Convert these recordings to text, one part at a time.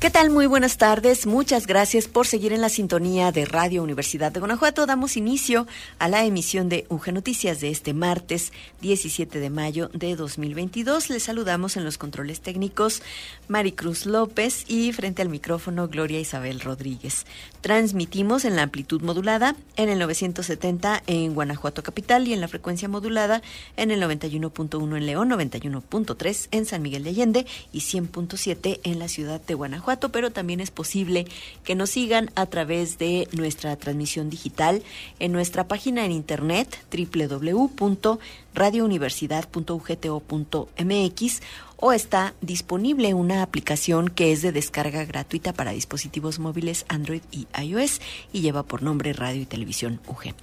¿Qué tal? Muy buenas tardes. Muchas gracias por seguir en la sintonía de Radio Universidad de Guanajuato. Damos inicio a la emisión de UG Noticias de este martes 17 de mayo de 2022. Les saludamos en los controles técnicos Maricruz López y frente al micrófono Gloria Isabel Rodríguez. Transmitimos en la amplitud modulada en el 970 en Guanajuato Capital y en la frecuencia modulada en el 91.1 en León, 91.3 en San Miguel de Allende y 100.7 en la ciudad de Guanajuato pero también es posible que nos sigan a través de nuestra transmisión digital en nuestra página en internet www.radiouniversidad.ugto.mx o está disponible una aplicación que es de descarga gratuita para dispositivos móviles Android y iOS y lleva por nombre Radio y Televisión UG.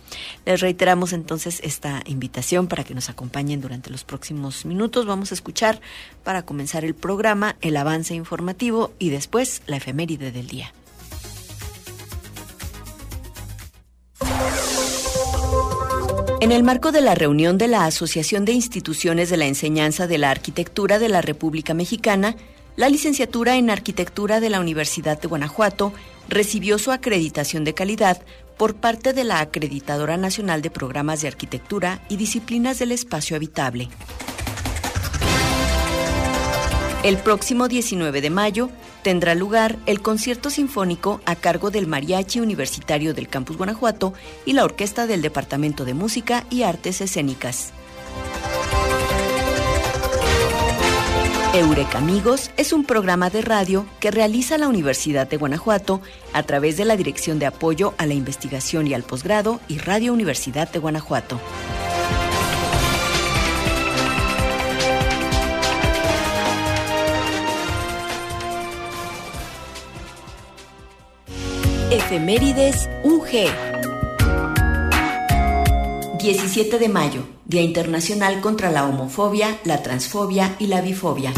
Les reiteramos entonces esta invitación para que nos acompañen durante los próximos minutos. Vamos a escuchar para comenzar el programa el avance informativo y después la efeméride del día. En el marco de la reunión de la Asociación de Instituciones de la Enseñanza de la Arquitectura de la República Mexicana, la licenciatura en Arquitectura de la Universidad de Guanajuato recibió su acreditación de calidad por parte de la Acreditadora Nacional de Programas de Arquitectura y Disciplinas del Espacio Habitable. El próximo 19 de mayo tendrá lugar el concierto sinfónico a cargo del Mariachi Universitario del Campus Guanajuato y la Orquesta del Departamento de Música y Artes Escénicas. Eureka Amigos es un programa de radio que realiza la Universidad de Guanajuato a través de la Dirección de Apoyo a la Investigación y al Posgrado y Radio Universidad de Guanajuato. Efemérides UG. 17 de mayo, Día Internacional contra la Homofobia, la Transfobia y la Bifobia.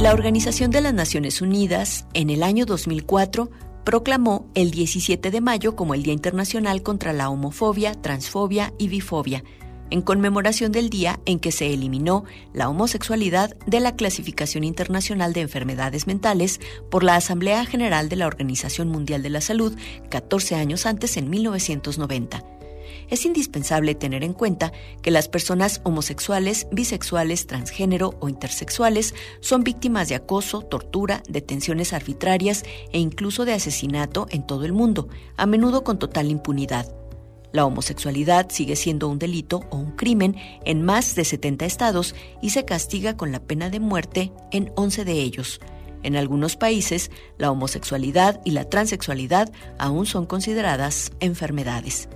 La Organización de las Naciones Unidas, en el año 2004, proclamó el 17 de mayo como el Día Internacional contra la Homofobia, Transfobia y Bifobia, en conmemoración del día en que se eliminó la homosexualidad de la Clasificación Internacional de Enfermedades Mentales por la Asamblea General de la Organización Mundial de la Salud 14 años antes, en 1990 es indispensable tener en cuenta que las personas homosexuales, bisexuales, transgénero o intersexuales son víctimas de acoso, tortura, detenciones arbitrarias e incluso de asesinato en todo el mundo, a menudo con total impunidad. La homosexualidad sigue siendo un delito o un crimen en más de 70 estados y se castiga con la pena de muerte en 11 de ellos. En algunos países, la homosexualidad y la transexualidad aún son consideradas enfermedades.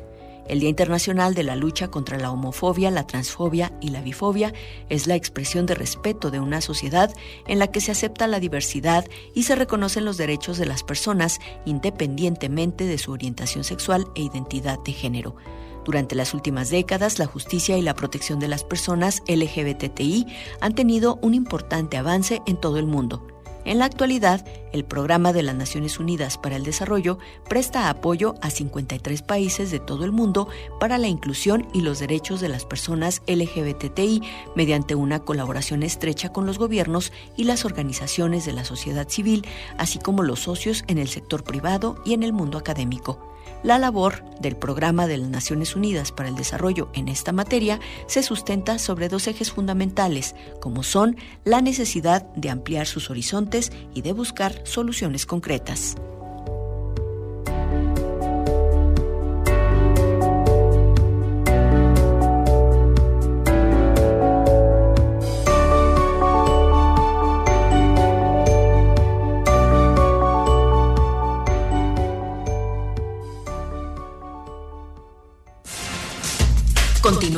El Día Internacional de la Lucha contra la Homofobia, la Transfobia y la Bifobia es la expresión de respeto de una sociedad en la que se acepta la diversidad y se reconocen los derechos de las personas independientemente de su orientación sexual e identidad de género. Durante las últimas décadas, la justicia y la protección de las personas LGBTI han tenido un importante avance en todo el mundo. En la actualidad, el Programa de las Naciones Unidas para el Desarrollo presta apoyo a 53 países de todo el mundo para la inclusión y los derechos de las personas LGBTI mediante una colaboración estrecha con los gobiernos y las organizaciones de la sociedad civil, así como los socios en el sector privado y en el mundo académico. La labor del Programa de las Naciones Unidas para el Desarrollo en esta materia se sustenta sobre dos ejes fundamentales, como son la necesidad de ampliar sus horizontes y de buscar soluciones concretas.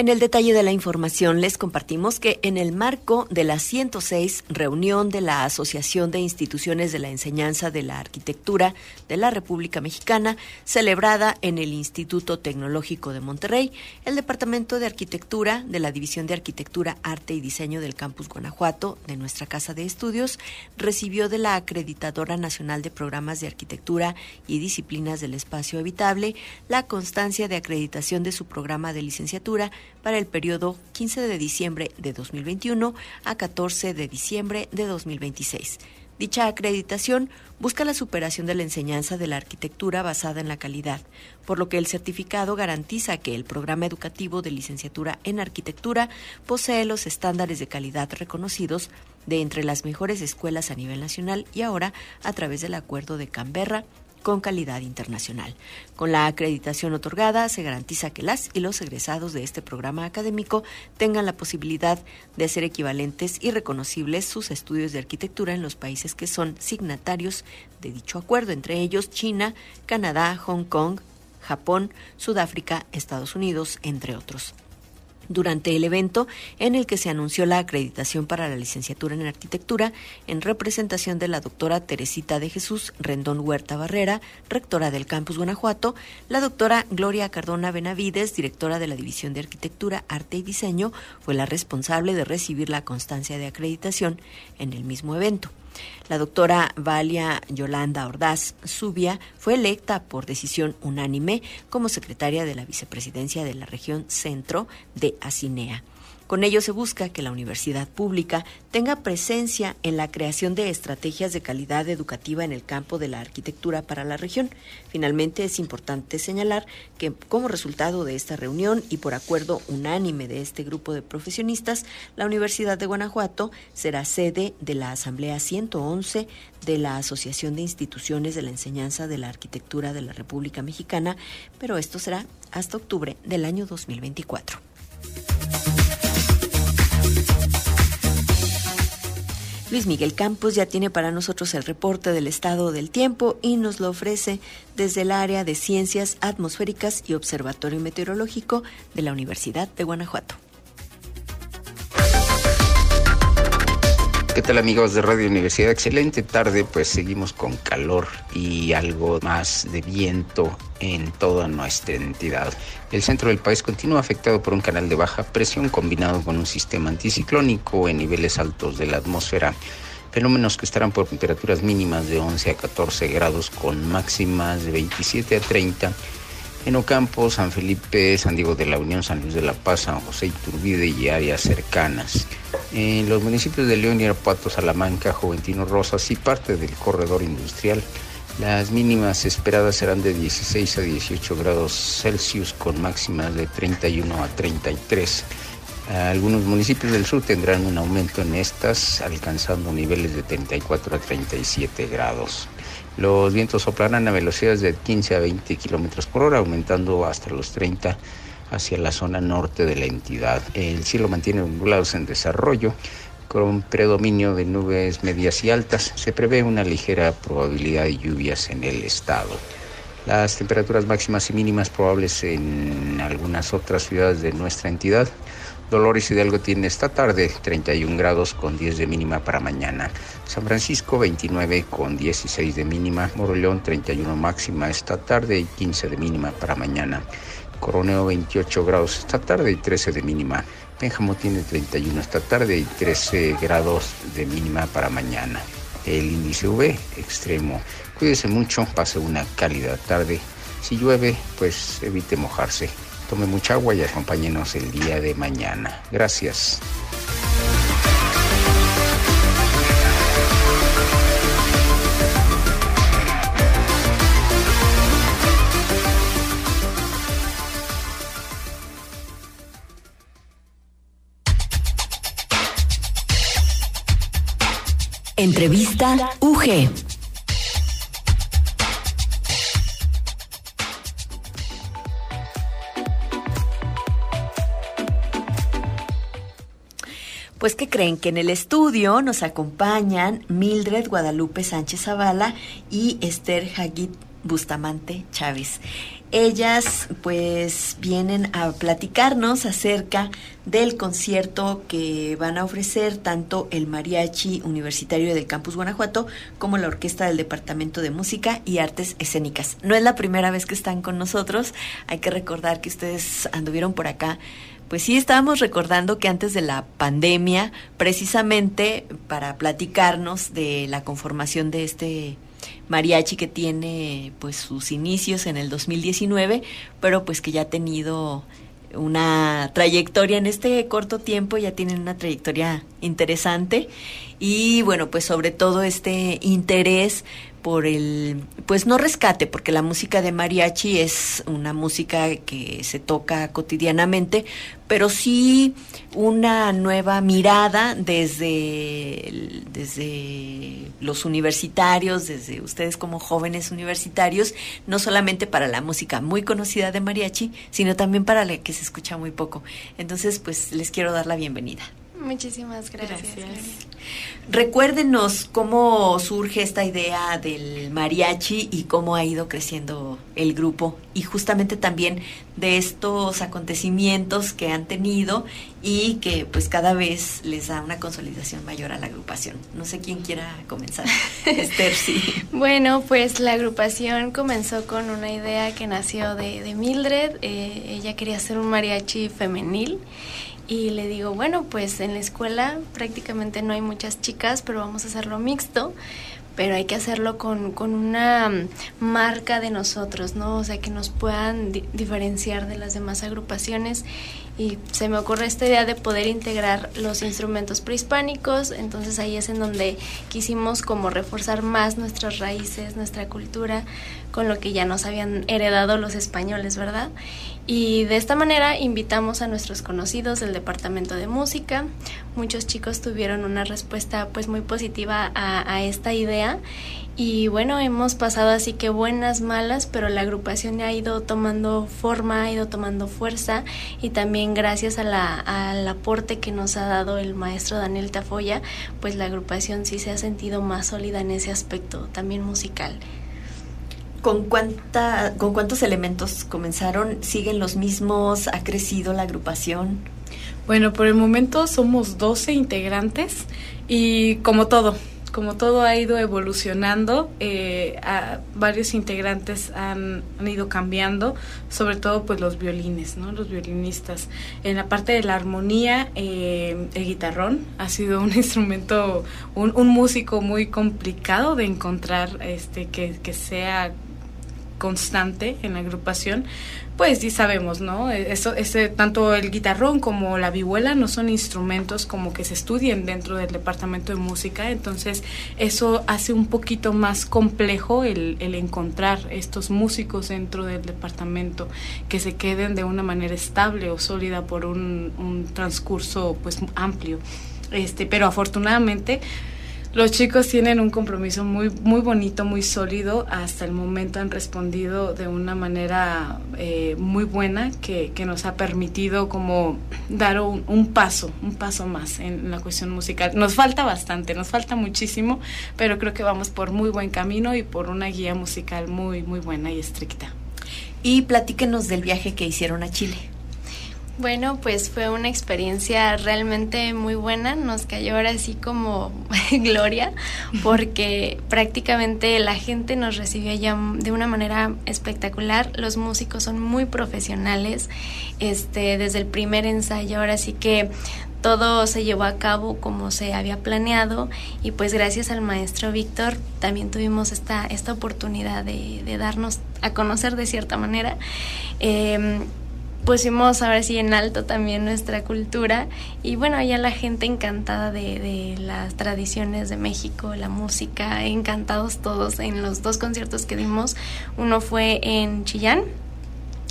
En el detalle de la información les compartimos que en el marco de la 106 reunión de la Asociación de Instituciones de la Enseñanza de la Arquitectura de la República Mexicana, celebrada en el Instituto Tecnológico de Monterrey, el Departamento de Arquitectura de la División de Arquitectura, Arte y Diseño del Campus Guanajuato de nuestra Casa de Estudios recibió de la Acreditadora Nacional de Programas de Arquitectura y Disciplinas del Espacio Habitable la constancia de acreditación de su programa de licenciatura para el periodo 15 de diciembre de 2021 a 14 de diciembre de 2026. Dicha acreditación busca la superación de la enseñanza de la arquitectura basada en la calidad, por lo que el certificado garantiza que el programa educativo de licenciatura en arquitectura posee los estándares de calidad reconocidos de entre las mejores escuelas a nivel nacional y ahora a través del acuerdo de Canberra con calidad internacional. Con la acreditación otorgada se garantiza que las y los egresados de este programa académico tengan la posibilidad de hacer equivalentes y reconocibles sus estudios de arquitectura en los países que son signatarios de dicho acuerdo, entre ellos China, Canadá, Hong Kong, Japón, Sudáfrica, Estados Unidos, entre otros durante el evento en el que se anunció la acreditación para la licenciatura en arquitectura en representación de la doctora Teresita de Jesús Rendón Huerta Barrera, rectora del campus Guanajuato, la doctora Gloria Cardona Benavides, directora de la División de Arquitectura, Arte y Diseño, fue la responsable de recibir la constancia de acreditación en el mismo evento. La doctora Valia Yolanda Ordaz Zubia fue electa por decisión unánime como secretaria de la vicepresidencia de la región centro de Asinea. Con ello se busca que la universidad pública tenga presencia en la creación de estrategias de calidad educativa en el campo de la arquitectura para la región. Finalmente, es importante señalar que como resultado de esta reunión y por acuerdo unánime de este grupo de profesionistas, la Universidad de Guanajuato será sede de la Asamblea 111 de la Asociación de Instituciones de la Enseñanza de la Arquitectura de la República Mexicana, pero esto será hasta octubre del año 2024. Luis Miguel Campos ya tiene para nosotros el reporte del estado del tiempo y nos lo ofrece desde el área de Ciencias Atmosféricas y Observatorio Meteorológico de la Universidad de Guanajuato. ¿Qué tal amigos de Radio Universidad? Excelente tarde, pues seguimos con calor y algo más de viento en toda nuestra entidad. El centro del país continúa afectado por un canal de baja presión combinado con un sistema anticiclónico en niveles altos de la atmósfera. Fenómenos que estarán por temperaturas mínimas de 11 a 14 grados con máximas de 27 a 30 en Ocampo, San Felipe, San Diego de la Unión, San Luis de la Paz, San José Iturbide y áreas cercanas. En los municipios de León, Irapuato, Salamanca, Juventino Rosas y parte del corredor industrial, las mínimas esperadas serán de 16 a 18 grados Celsius con máximas de 31 a 33. Algunos municipios del sur tendrán un aumento en estas, alcanzando niveles de 34 a 37 grados. Los vientos soplarán a velocidades de 15 a 20 kilómetros por hora, aumentando hasta los 30 hacia la zona norte de la entidad. El cielo mantiene nublados en desarrollo con predominio de nubes medias y altas. Se prevé una ligera probabilidad de lluvias en el estado. Las temperaturas máximas y mínimas probables en algunas otras ciudades de nuestra entidad Dolores Hidalgo tiene esta tarde 31 grados con 10 de mínima para mañana. San Francisco 29 con 16 de mínima. Moroleón 31 máxima esta tarde y 15 de mínima para mañana. Coroneo 28 grados esta tarde y 13 de mínima. Pénjamo tiene 31 esta tarde y 13 grados de mínima para mañana. El índice V extremo. Cuídese mucho, pase una cálida tarde. Si llueve, pues evite mojarse. Tome mucha agua y acompáñenos el día de mañana. Gracias. Entrevista UG. Pues que creen que en el estudio nos acompañan Mildred Guadalupe Sánchez Zavala y Esther Hagit Bustamante Chávez. Ellas pues vienen a platicarnos acerca del concierto que van a ofrecer tanto el Mariachi Universitario del Campus Guanajuato como la Orquesta del Departamento de Música y Artes Escénicas. No es la primera vez que están con nosotros, hay que recordar que ustedes anduvieron por acá pues sí, estábamos recordando que antes de la pandemia, precisamente para platicarnos de la conformación de este mariachi que tiene pues sus inicios en el 2019, pero pues que ya ha tenido una trayectoria en este corto tiempo, ya tienen una trayectoria interesante. Y bueno, pues sobre todo este interés por el, pues no rescate, porque la música de mariachi es una música que se toca cotidianamente, pero sí una nueva mirada desde, desde los universitarios, desde ustedes como jóvenes universitarios, no solamente para la música muy conocida de mariachi, sino también para la que se escucha muy poco. Entonces, pues les quiero dar la bienvenida. Muchísimas gracias. Recuérdenos cómo surge esta idea del mariachi y cómo ha ido creciendo el grupo y justamente también de estos acontecimientos que han tenido y que pues cada vez les da una consolidación mayor a la agrupación. No sé quién quiera comenzar. Esther, sí. Bueno, pues la agrupación comenzó con una idea que nació de, Mildred. Eh, ella quería hacer un mariachi femenil y le digo, bueno, pues en la escuela prácticamente no hay muchas chicas, pero vamos a hacerlo mixto, pero hay que hacerlo con, con una marca de nosotros, ¿no? O sea, que nos puedan diferenciar de las demás agrupaciones. Y se me ocurre esta idea de poder integrar los instrumentos prehispánicos, entonces ahí es en donde quisimos como reforzar más nuestras raíces, nuestra cultura, con lo que ya nos habían heredado los españoles, ¿verdad? Y de esta manera invitamos a nuestros conocidos del departamento de música. Muchos chicos tuvieron una respuesta pues muy positiva a, esta idea y bueno, hemos pasado así que buenas, malas, pero la agrupación ha ido tomando forma, ha ido tomando fuerza y también gracias a la, al aporte que nos ha dado el maestro Daniel Tafoya, pues la agrupación sí se ha sentido más sólida en ese aspecto, también musical. ¿Con, cuánta, ¿Con cuántos elementos comenzaron? ¿Siguen los mismos? ¿Ha crecido la agrupación? Bueno, por el momento somos 12 integrantes y como todo, como todo ha ido evolucionando, eh, varios integrantes han, ido cambiando, sobre todo pues los violines, ¿no? Los violinistas. En la parte de la armonía, eh, el guitarrón ha sido un instrumento, un, un, músico muy complicado de encontrar, este, que, que sea constante en la agrupación, pues sí sabemos, ¿no? Eso, ese, tanto el guitarrón como la vihuela no son instrumentos como que se estudien dentro del departamento de música, entonces eso hace un poquito más complejo el, encontrar estos músicos dentro del departamento que se queden de una manera estable o sólida por un, un transcurso pues amplio. Este, pero afortunadamente los chicos tienen un compromiso muy, muy bonito, muy sólido. Hasta el momento han respondido de una manera eh, muy buena que, nos ha permitido como dar un, paso, un paso más en la cuestión musical. Nos falta bastante, nos falta muchísimo, pero creo que vamos por muy buen camino y por una guía musical muy, muy buena y estricta. Y platíquenos del viaje que hicieron a Chile. Bueno, pues fue una experiencia realmente muy buena, nos cayó ahora así como gloria, porque prácticamente la gente nos recibió ya de una manera espectacular, los músicos son muy profesionales, este, desde el primer ensayo, ahora sí que todo se llevó a cabo como se había planeado. Y pues gracias al maestro Víctor también tuvimos esta, esta oportunidad de, darnos a conocer de cierta manera. Eh, pusimos ahora sí en alto también nuestra cultura y bueno, allá la gente encantada de, de, las tradiciones de México, la música, encantados todos en los dos conciertos que dimos. Uno fue en Chillán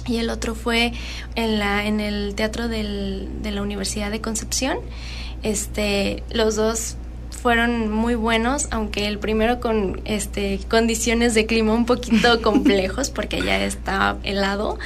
y el otro fue en, la, en el Teatro del, de la Universidad de Concepción. Este, los dos fueron muy buenos, aunque el primero con este condiciones de clima un poquito complejos porque ya está helado.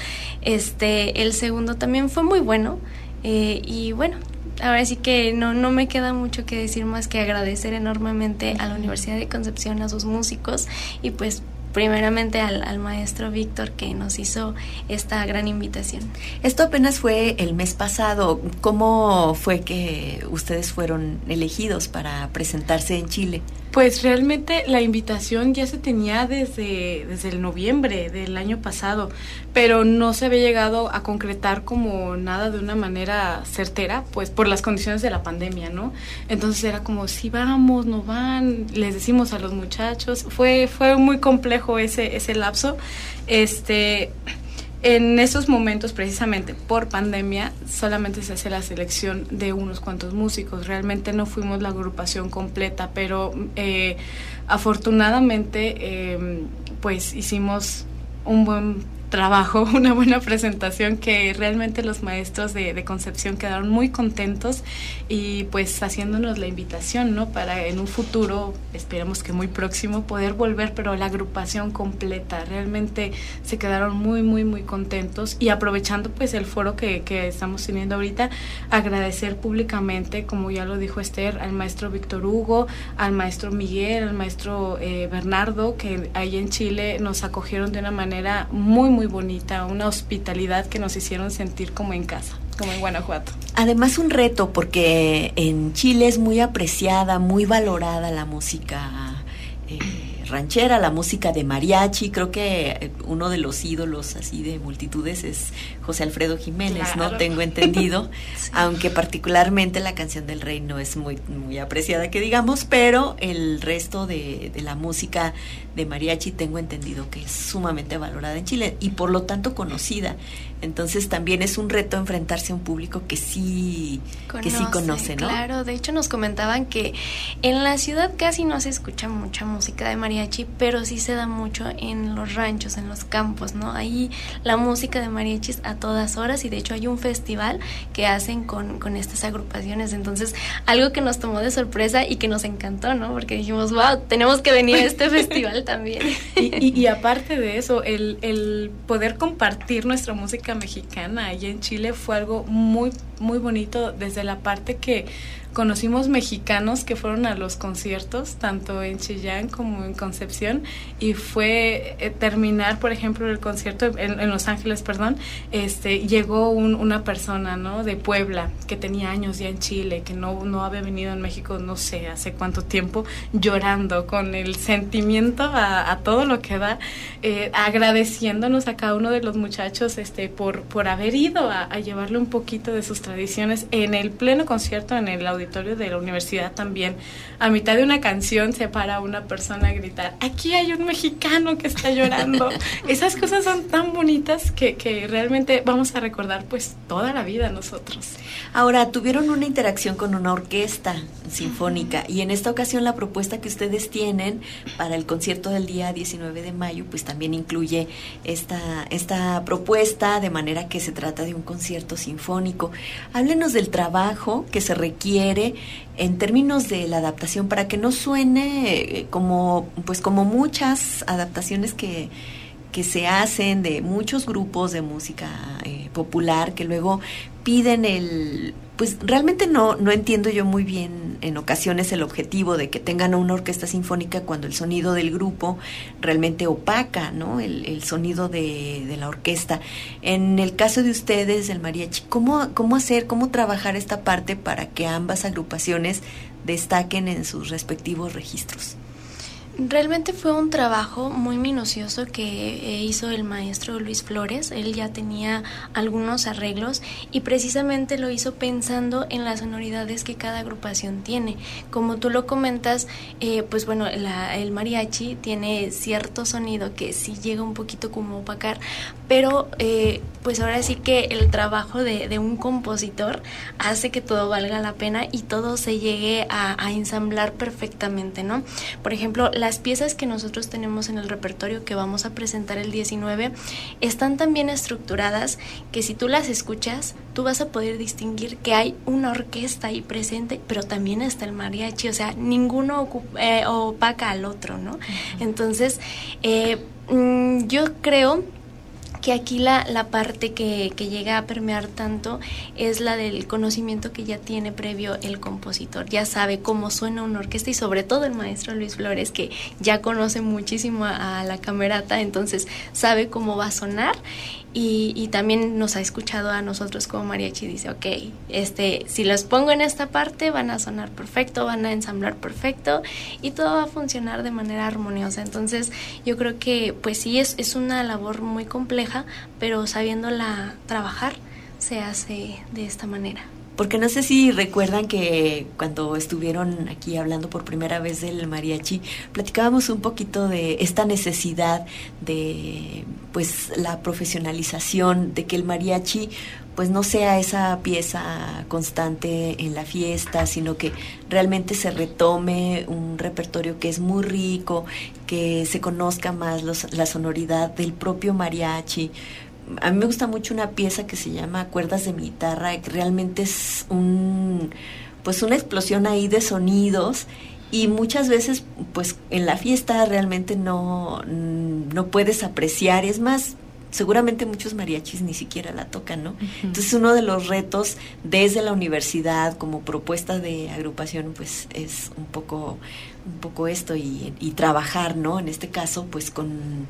Este, el segundo también fue muy bueno eh, y bueno, ahora sí que no, no me queda mucho que decir más que agradecer enormemente a la Universidad de Concepción, a sus músicos y pues primeramente al, al maestro Víctor que nos hizo esta gran invitación. Esto apenas fue el mes pasado. ¿Cómo fue que ustedes fueron elegidos para presentarse en Chile? Pues realmente la invitación ya se tenía desde, desde el noviembre del año pasado, pero no se había llegado a concretar como nada de una manera certera, pues por las condiciones de la pandemia, ¿no? Entonces era como, si vamos, no van, les decimos a los muchachos, fue, fue muy complejo ese, ese lapso. Este, en esos momentos, precisamente por pandemia, solamente se hace la selección de unos cuantos músicos. Realmente no fuimos la agrupación completa, pero eh, afortunadamente, eh, pues hicimos un buen trabajo, una buena presentación que realmente los maestros de, Concepción quedaron muy contentos y pues haciéndonos la invitación, ¿no? Para en un futuro, esperemos que muy próximo, poder volver, pero la agrupación completa, realmente se quedaron muy, muy, muy contentos y aprovechando pues el foro que, que estamos teniendo ahorita, agradecer públicamente, como ya lo dijo Esther, al maestro Víctor Hugo, al maestro Miguel, al maestro eh, Bernardo, que ahí en Chile nos acogieron de una manera muy, muy bonita, una hospitalidad que nos hicieron sentir como en casa, como en Guanajuato. Además un reto porque en Chile es muy apreciada, muy valorada la música. Eh, ranchera, la música de mariachi. Creo que eh, uno de los ídolos así de multitudes es José Alfredo Jiménez, ¿no? Tengo entendido, aunque particularmente la canción del rey no es muy, muy apreciada, que digamos, pero el resto de, de la música de mariachi tengo entendido que es sumamente valorada en Chile y por lo tanto conocida. Entonces también es un reto enfrentarse a un público que sí conoce, que sí conoce, ¿no? Claro, de hecho nos comentaban que en la ciudad casi no se escucha mucha música de mariachi, pero sí se da mucho en los ranchos, en los campos, ¿no? Ahí la música de mariachi es a todas horas y de hecho hay un festival que hacen con, con estas agrupaciones. Entonces, algo que nos tomó de sorpresa y que nos encantó, ¿no? Porque dijimos, wow, tenemos que venir a este festival también. Y, y, aparte de eso, el, el poder compartir nuestra música mexicana allá en Chile fue algo muy, muy bonito desde la parte que conocimos mexicanos que fueron a los conciertos, tanto en Chillán como en Concepción, y fue eh, terminar, por ejemplo, el concierto en, Los Ángeles, perdón, este, llegó una persona, ¿no? De Puebla, que tenía años ya en Chile, que no, no había venido en México, no sé, hace cuánto tiempo, llorando, con el sentimiento a, todo lo que da, eh, agradeciéndonos a cada uno de los muchachos, este, por, por haber ido a, llevarle un poquito de sus tradiciones en el pleno concierto, en el auditorio de la universidad también, a mitad de una canción se para una persona a gritar, aquí hay un mexicano que está llorando. Esas cosas son tan bonitas que, que realmente vamos a recordar pues toda la vida nosotros. Ahora, tuvieron una interacción con una orquesta sinfónica y en esta ocasión la propuesta que ustedes tienen para el concierto del día 19 de mayo pues también incluye esta, esta propuesta de manera que se trata de un concierto sinfónico. Háblenos del trabajo que se requiere en términos de la adaptación para que no suene eh, como pues como muchas adaptaciones que que se hacen de muchos grupos de música eh, popular que luego piden el pues realmente no no entiendo yo muy bien en ocasiones el objetivo de que tengan una orquesta sinfónica cuando el sonido del grupo realmente opaca no el, el sonido de, de, la orquesta. En el caso de ustedes el mariachi cómo cómo hacer cómo trabajar esta parte para que ambas agrupaciones destaquen en sus respectivos registros Realmente fue un trabajo muy minucioso que eh, hizo el maestro Luis Flores. Él ya tenía algunos arreglos y precisamente lo hizo pensando en las sonoridades que cada agrupación tiene. Como tú lo comentas, eh, pues bueno, el mariachi tiene cierto sonido que sí llega un poquito como opacar, pero eh, pues ahora sí que el trabajo de, un compositor hace que todo valga la pena y todo se llegue a, a ensamblar perfectamente, ¿no? Por ejemplo, las piezas que nosotros tenemos en el repertorio que vamos a presentar el 19 están tan bien estructuradas que si tú las escuchas, tú vas a poder distinguir que hay una orquesta ahí presente, pero también está el mariachi, o sea, ninguno eh, opaca al otro, ¿no? Entonces, eh, mm, yo creo que aquí la, la parte que, que, llega a permear tanto es la del conocimiento que ya tiene previo el compositor. Ya sabe cómo suena una orquesta y sobre todo el maestro Luis Flores, que ya conoce muchísimo a, a la camerata, entonces sabe cómo va a sonar y, y, también nos ha escuchado a nosotros como mariachi dice ok este si los pongo en esta parte van a sonar perfecto van a ensamblar perfecto y todo va a funcionar de manera armoniosa. Entonces yo creo que pues sí es, es una labor muy compleja pero sabiéndola trabajar se hace de esta manera porque no sé si recuerdan que cuando estuvieron aquí hablando por primera vez del mariachi, platicábamos un poquito de esta necesidad de pues la profesionalización, de que el mariachi pues no sea esa pieza constante en la fiesta, sino que realmente se retome un repertorio que es muy rico, que se conozca más los, la sonoridad del propio mariachi, a mí me gusta mucho una pieza que se llama Cuerdas de mi guitarra, que realmente es un pues una explosión ahí de sonidos y muchas veces pues en la fiesta realmente no, no puedes apreciar, es más, seguramente muchos mariachis ni siquiera la tocan, ¿no? Entonces uno de los retos desde la universidad como propuesta de agrupación pues es un poco, un poco esto y, y trabajar, ¿no? En este caso pues con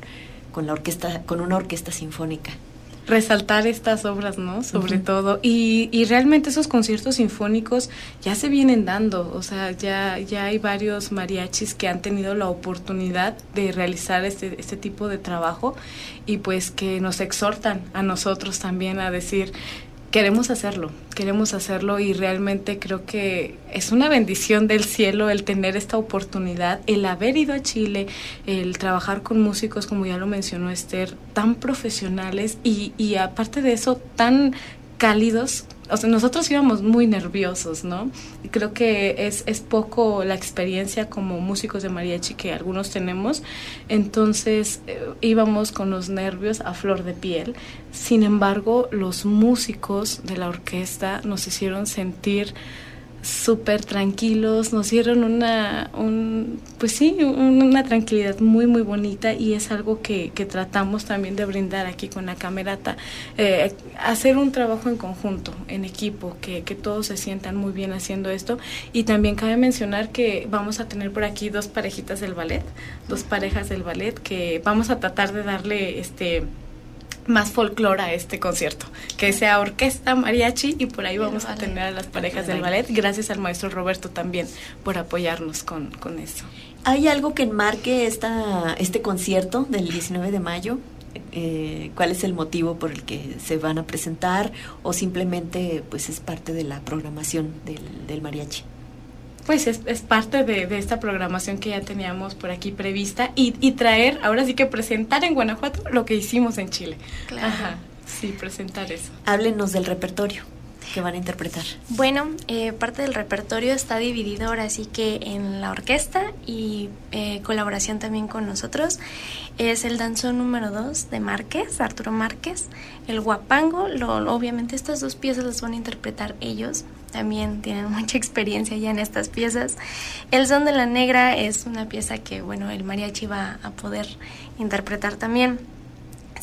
con la orquesta, con una orquesta sinfónica resaltar estas obras, ¿no? Sobre uh -huh. todo. Y, y, realmente esos conciertos sinfónicos ya se vienen dando, o sea, ya, ya hay varios mariachis que han tenido la oportunidad de realizar este, este tipo de trabajo y pues que nos exhortan a nosotros también a decir, queremos hacerlo, queremos hacerlo y realmente creo que es una bendición del cielo el tener esta oportunidad, el haber ido a Chile, el trabajar con músicos, como ya lo mencionó Esther, tan profesionales y, y aparte de eso, tan cálidos o sea, nosotros íbamos muy nerviosos, ¿no? Y creo que es, es poco la experiencia como músicos de mariachi que algunos tenemos, entonces eh, íbamos con los nervios a flor de piel. Sin embargo, los músicos de la orquesta nos hicieron sentir súper tranquilos, nos dieron una, un, pues sí, una tranquilidad muy, muy bonita y es algo que, que tratamos también de brindar aquí con la camerata, eh, hacer un trabajo en conjunto, en equipo, que, que todos se sientan muy bien haciendo esto. Y también cabe mencionar que vamos a tener por aquí dos parejitas del ballet, dos parejas del ballet que vamos a tratar de darle este más folclore a este concierto, que sea orquesta, mariachi y por ahí vamos a tener a las parejas del ballet, gracias al maestro Roberto también por apoyarnos con, con eso. ¿Hay algo que enmarque esta, este concierto del 19 de mayo? Eh, ¿Cuál es el motivo por el que se van a presentar o simplemente pues es parte de la programación del, del mariachi? Pues es, es parte de, de, esta programación que ya teníamos por aquí prevista y, y, traer, ahora sí que presentar en Guanajuato lo que hicimos en Chile. Claro. Ajá, sí, presentar eso. Háblenos del repertorio que van a interpretar. Bueno, eh, parte del repertorio está dividido ahora sí que en la orquesta y eh, colaboración también con nosotros. Es el danzón número 2 de Márquez, Arturo Márquez, el guapango, obviamente estas dos piezas las van a interpretar ellos, también tienen mucha experiencia ya en estas piezas. El son de la negra es una pieza que, bueno, el mariachi va a poder interpretar también.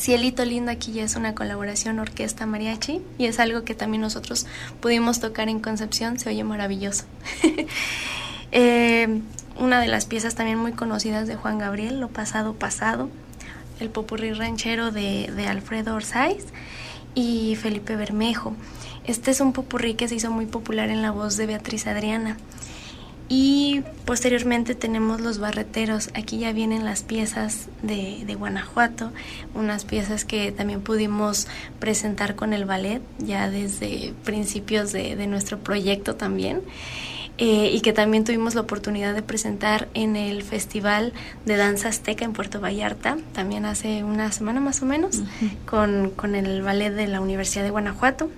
Cielito Lindo aquí ya es una colaboración orquesta mariachi y es algo que también nosotros pudimos tocar en Concepción, se oye maravilloso. eh, una de las piezas también muy conocidas de Juan Gabriel, Lo Pasado Pasado, el popurrí ranchero de, de Alfredo Orsáiz y Felipe Bermejo. Este es un popurrí que se hizo muy popular en la voz de Beatriz Adriana. Y posteriormente tenemos los barreteros. Aquí ya vienen las piezas de, de, Guanajuato, unas piezas que también pudimos presentar con el ballet ya desde principios de, de nuestro proyecto también. Eh, y que también tuvimos la oportunidad de presentar en el Festival de Danza Azteca en Puerto Vallarta, también hace una semana más o menos, uh -huh. con, con el ballet de la Universidad de Guanajuato.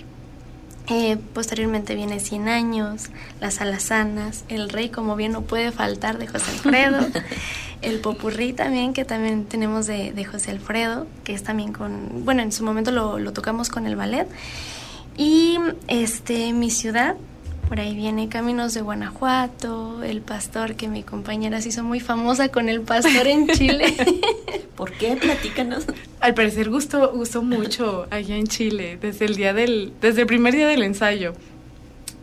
Eh, posteriormente viene Cien Años, Las Alazanas, El Rey, como bien no puede faltar, de José Alfredo, el Popurrí también, que también tenemos de, de, José Alfredo, que es también con, bueno, en su momento lo, lo, tocamos con el ballet, y este Mi Ciudad, Por ahí viene Caminos de Guanajuato, El Pastor, que mi compañera se hizo muy famosa con El Pastor en Chile. ¿Por qué? Platícanos. Al parecer gustó, gustó mucho allá en Chile, desde el día del, desde el primer día del ensayo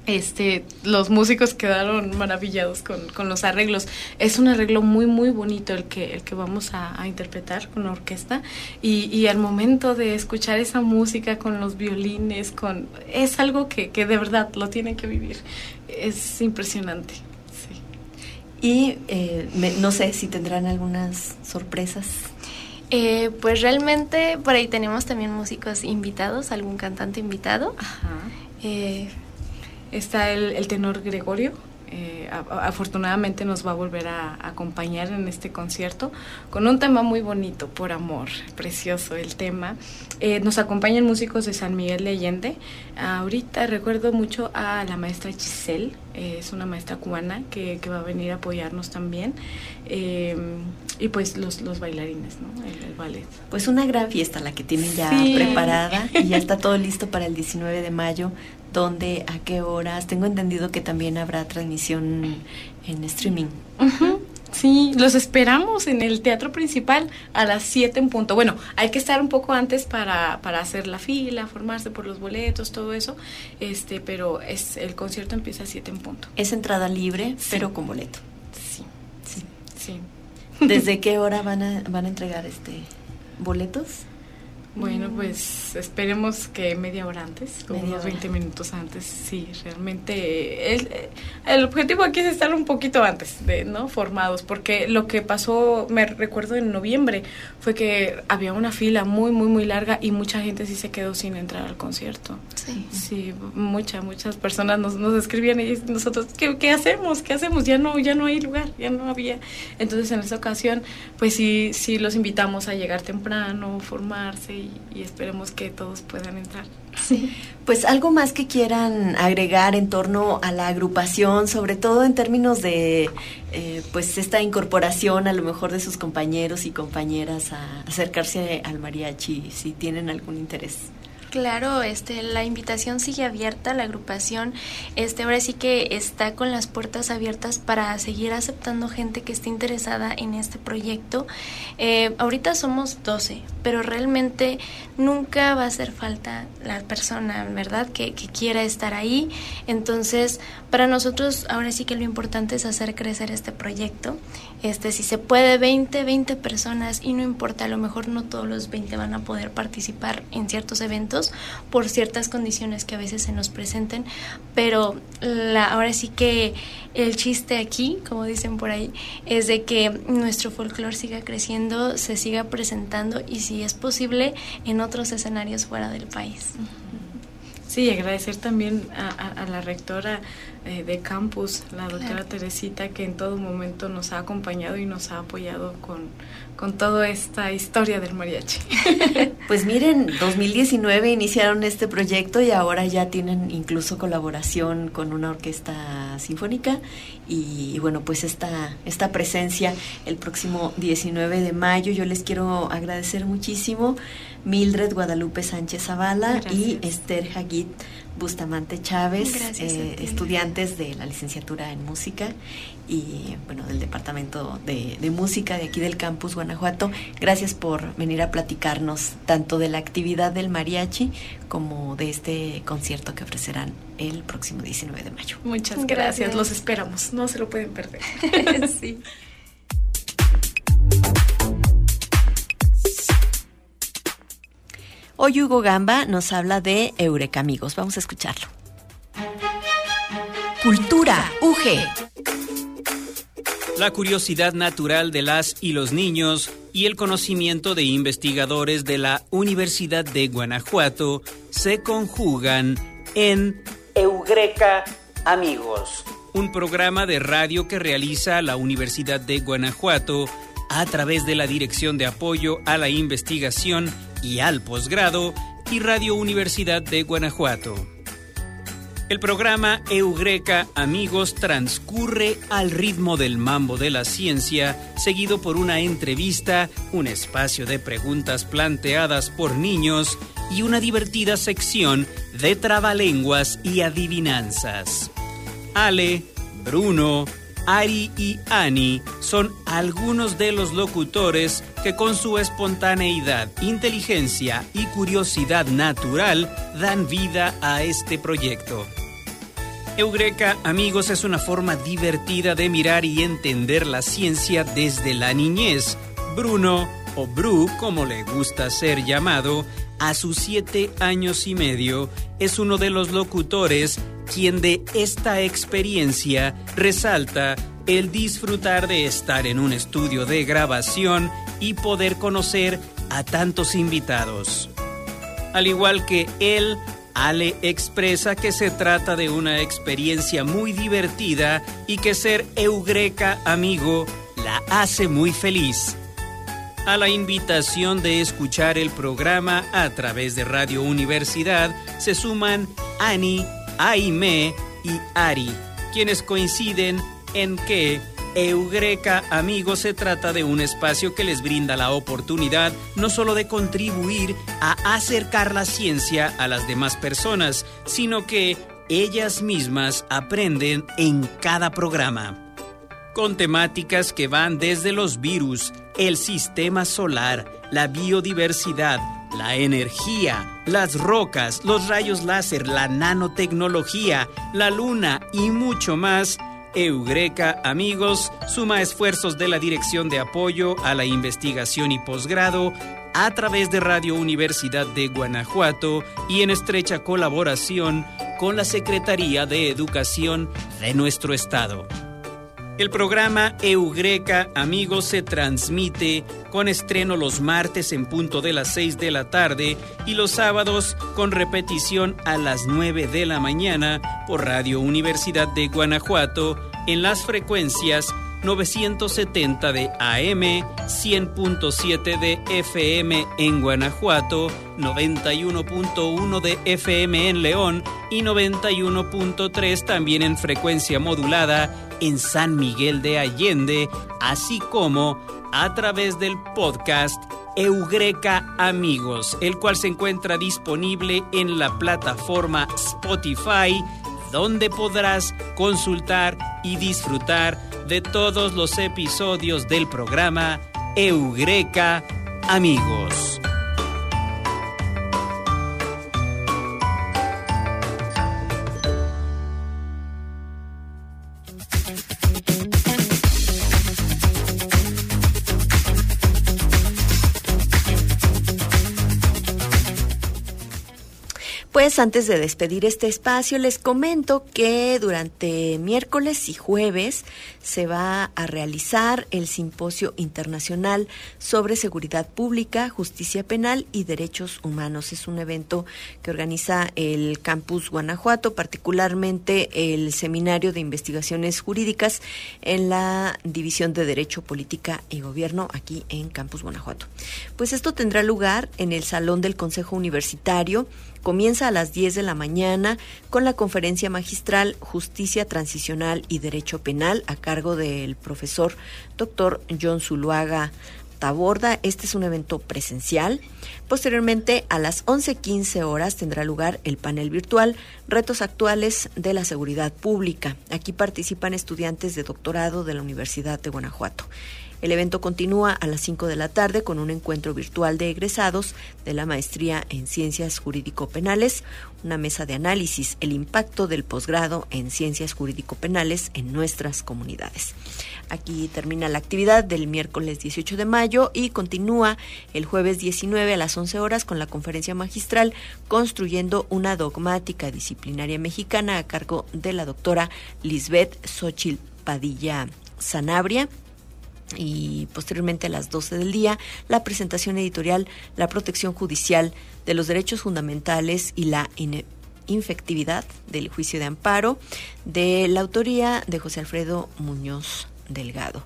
este, los músicos quedaron maravillados con, los arreglos. Es un arreglo muy, muy bonito el que, el que vamos a, interpretar con la orquesta. Y, al momento de escuchar esa música con los violines, con es algo que, de verdad lo tienen que vivir. Es impresionante. Y eh, no sé si tendrán algunas sorpresas. Eh, pues realmente por ahí tenemos también músicos invitados, algún cantante invitado. Ajá. Eh, Está el, tenor Gregorio, eh, afortunadamente nos va a volver a, acompañar en este concierto con un tema muy bonito, por amor, precioso el tema. Eh, nos acompañan músicos de San Miguel de Allende. ahorita recuerdo mucho a la maestra Giselle, eh, es una maestra cubana que, va a venir a apoyarnos también. y pues los, los bailarines, ¿no? El, ballet. Pues una gran fiesta la que tienen ya preparada y ya está todo listo para el 19 de mayo dónde, a qué horas. Tengo entendido que también habrá transmisión en streaming. Sí, los esperamos en el teatro principal a las 7 en punto. Bueno, hay que estar un poco antes para, para hacer la fila, formarse por los boletos, todo eso, este, pero es el concierto empieza a 7 en punto. Es entrada libre, pero con boleto. Sí, sí, sí. ¿Desde qué hora van a, van a entregar este boletos? Bueno, mm. pues esperemos que media hora antes, como unos 20 minutos antes, sí, realmente el, el, objetivo aquí es estar un poquito antes de, ¿no? Formados, porque lo que pasó, me recuerdo en noviembre, fue que había una fila muy, muy, muy larga y mucha gente sí se quedó sin entrar al concierto. Sí. Sí, muchas, muchas personas nos, nos escribían y nosotros, ¿qué, ¿qué hacemos? ¿Qué hacemos? Ya no, ya no hay lugar, ya no había. Entonces en esa ocasión, pues sí, sí los invitamos a llegar temprano, formarse y, esperemos que todos puedan entrar. Sí. Pues algo más que quieran agregar en torno a la agrupación, sobre todo en términos de eh, pues esta incorporación a lo mejor de sus compañeros y compañeras a acercarse al mariachi, si tienen algún interés. Claro, este, la invitación sigue abierta, la agrupación, este, ahora sí que está con las puertas abiertas para seguir aceptando gente que esté interesada en este proyecto. Eh, ahorita somos 12, pero realmente nunca va a hacer falta la persona, ¿verdad?, que, que quiera estar ahí. Entonces, para nosotros, ahora sí que lo importante es hacer crecer este proyecto. Este, si se puede, 20, 20 personas, y no importa, a lo mejor no todos los 20 van a poder participar en ciertos eventos por ciertas condiciones que a veces se nos presenten, pero la, ahora sí que el chiste aquí, como dicen por ahí, es de que nuestro folclore siga creciendo, se siga presentando y si es posible en otros escenarios fuera del país. Sí, agradecer también a, la rectora eh, de campus, la doctora Teresita, que en todo momento nos ha acompañado y nos ha apoyado con, con toda esta historia del mariachi. Pues miren, 2019 iniciaron este proyecto y ahora ya tienen incluso colaboración con una orquesta sinfónica y, bueno, pues esta, esta presencia el próximo 19 de mayo. Yo les quiero agradecer muchísimo Mildred Guadalupe Sánchez Zavala y Esther Hagit Bustamante Chávez, eh, estudiantes de la licenciatura en música y bueno del departamento de, música de aquí del campus Guanajuato. Gracias por venir a platicarnos tanto de la actividad del mariachi como de este concierto que ofrecerán el próximo 19 de mayo. Muchas gracias, gracias. los esperamos, no se lo pueden perder. sí. Hoy Hugo Gamba nos habla de Eureka Amigos. Vamos a escucharlo. Cultura UG. La curiosidad natural de las y los niños y el conocimiento de investigadores de la Universidad de Guanajuato se conjugan en Eureka Amigos, un programa de radio que realiza la Universidad de Guanajuato a través de la Dirección de Apoyo a la Investigación y al posgrado y Radio Universidad de Guanajuato. El programa Eugreca Amigos transcurre al ritmo del mambo de la ciencia, seguido por una entrevista, un espacio de preguntas planteadas por niños y una divertida sección de trabalenguas y adivinanzas. Ale, Bruno, Ari y Ani son algunos de los locutores que con su espontaneidad, inteligencia y curiosidad natural dan vida a este proyecto. Eureka, amigos, es una forma divertida de mirar y entender la ciencia desde la niñez. Bruno, o Bru, como le gusta ser llamado, a sus siete años y medio, es uno de los locutores quien de esta experiencia resalta el disfrutar de estar en un estudio de grabación y poder conocer a tantos invitados. Al igual que él, Ale expresa que se trata de una experiencia muy divertida y que ser Eugreca amigo la hace muy feliz. A la invitación de escuchar el programa a través de Radio Universidad se suman Ani, Aime y Ari, quienes coinciden en que Eureka Amigos se trata de un espacio que les brinda la oportunidad no solo de contribuir a acercar la ciencia a las demás personas, sino que ellas mismas aprenden en cada programa. Con temáticas que van desde los virus, el sistema solar, la biodiversidad, la energía, las rocas, los rayos láser, la nanotecnología, la luna y mucho más, Eureka Amigos suma esfuerzos de la Dirección de Apoyo a la Investigación y Posgrado a través de Radio Universidad de Guanajuato y en estrecha colaboración con la Secretaría de Educación de nuestro estado. El programa Eureka Amigos se transmite con estreno los martes en punto de las 6 de la tarde y los sábados con repetición a las 9 de la mañana por Radio Universidad de Guanajuato en las frecuencias 970 de AM, 100.7 de FM en Guanajuato, 91.1 de FM en León y 91.3 también en frecuencia modulada en San Miguel de Allende, así como a través del podcast Eureka Amigos, el cual se encuentra disponible en la plataforma Spotify, donde podrás consultar y disfrutar de todos los episodios del programa Eureka Amigos. Antes de despedir este espacio, les comento que durante miércoles y jueves se va a realizar el Simposio Internacional sobre Seguridad Pública, Justicia Penal y Derechos Humanos. Es un evento que organiza el Campus Guanajuato, particularmente el Seminario de Investigaciones Jurídicas en la División de Derecho, Política y Gobierno aquí en Campus Guanajuato. Pues esto tendrá lugar en el Salón del Consejo Universitario comienza a las 10 de la mañana con la conferencia magistral Justicia Transicional y Derecho Penal a cargo del profesor doctor John Zuluaga Taborda. Este es un evento presencial. Posteriormente, a las 11.15 horas tendrá lugar el panel virtual Retos actuales de la seguridad pública. Aquí participan estudiantes de doctorado de la Universidad de Guanajuato. El evento continúa a las 5 de la tarde con un encuentro virtual de egresados de la maestría en Ciencias Jurídico-Penales, una mesa de análisis, el impacto del posgrado en Ciencias Jurídico-Penales en nuestras comunidades. Aquí termina la actividad del miércoles 18 de mayo y continúa el jueves 19 a las 11 horas con la conferencia magistral Construyendo una dogmática disciplinaria mexicana a cargo de la doctora Lisbeth Xochil Padilla Sanabria y posteriormente a las 12 del día la presentación editorial La protección judicial de los derechos fundamentales y la infectividad del juicio de amparo de la autoría de José Alfredo Muñoz Delgado.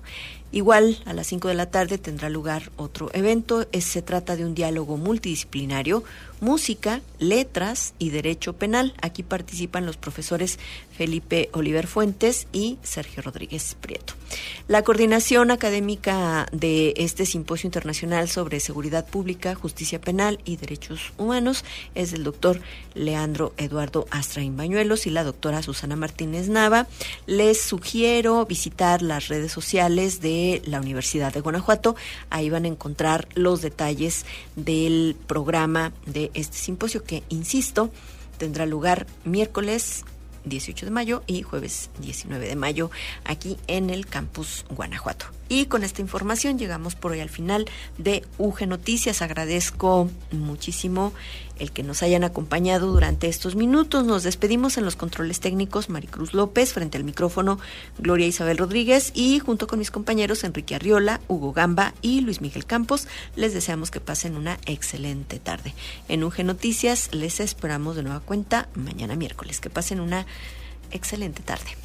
Igual a las 5 de la tarde tendrá lugar otro evento. se trata de un diálogo multidisciplinario, música, letras y derecho penal. Aquí participan los profesores Felipe Oliver Fuentes y Sergio Rodríguez Prieto. La coordinación académica de este simposio internacional sobre seguridad pública, justicia penal y derechos humanos es del doctor Leandro Eduardo Astraín Bañuelos y la doctora Susana Martínez Nava. Les sugiero visitar las redes sociales de la Universidad de Guanajuato. Ahí van a encontrar los detalles del programa de este simposio que, insisto, tendrá lugar miércoles 18 de mayo y jueves 19 de mayo aquí en el campus Guanajuato. Y con esta información llegamos por hoy al final de UG Noticias. Agradezco muchísimo el que nos hayan acompañado durante estos minutos. Nos despedimos en los controles técnicos Maricruz López, frente al micrófono Gloria Isabel Rodríguez y junto con mis compañeros Enrique Arriola, Hugo Gamba y Luis Miguel Campos, les deseamos que pasen una excelente tarde. En UG Noticias les esperamos de nueva cuenta mañana miércoles. Que pasen una excelente tarde.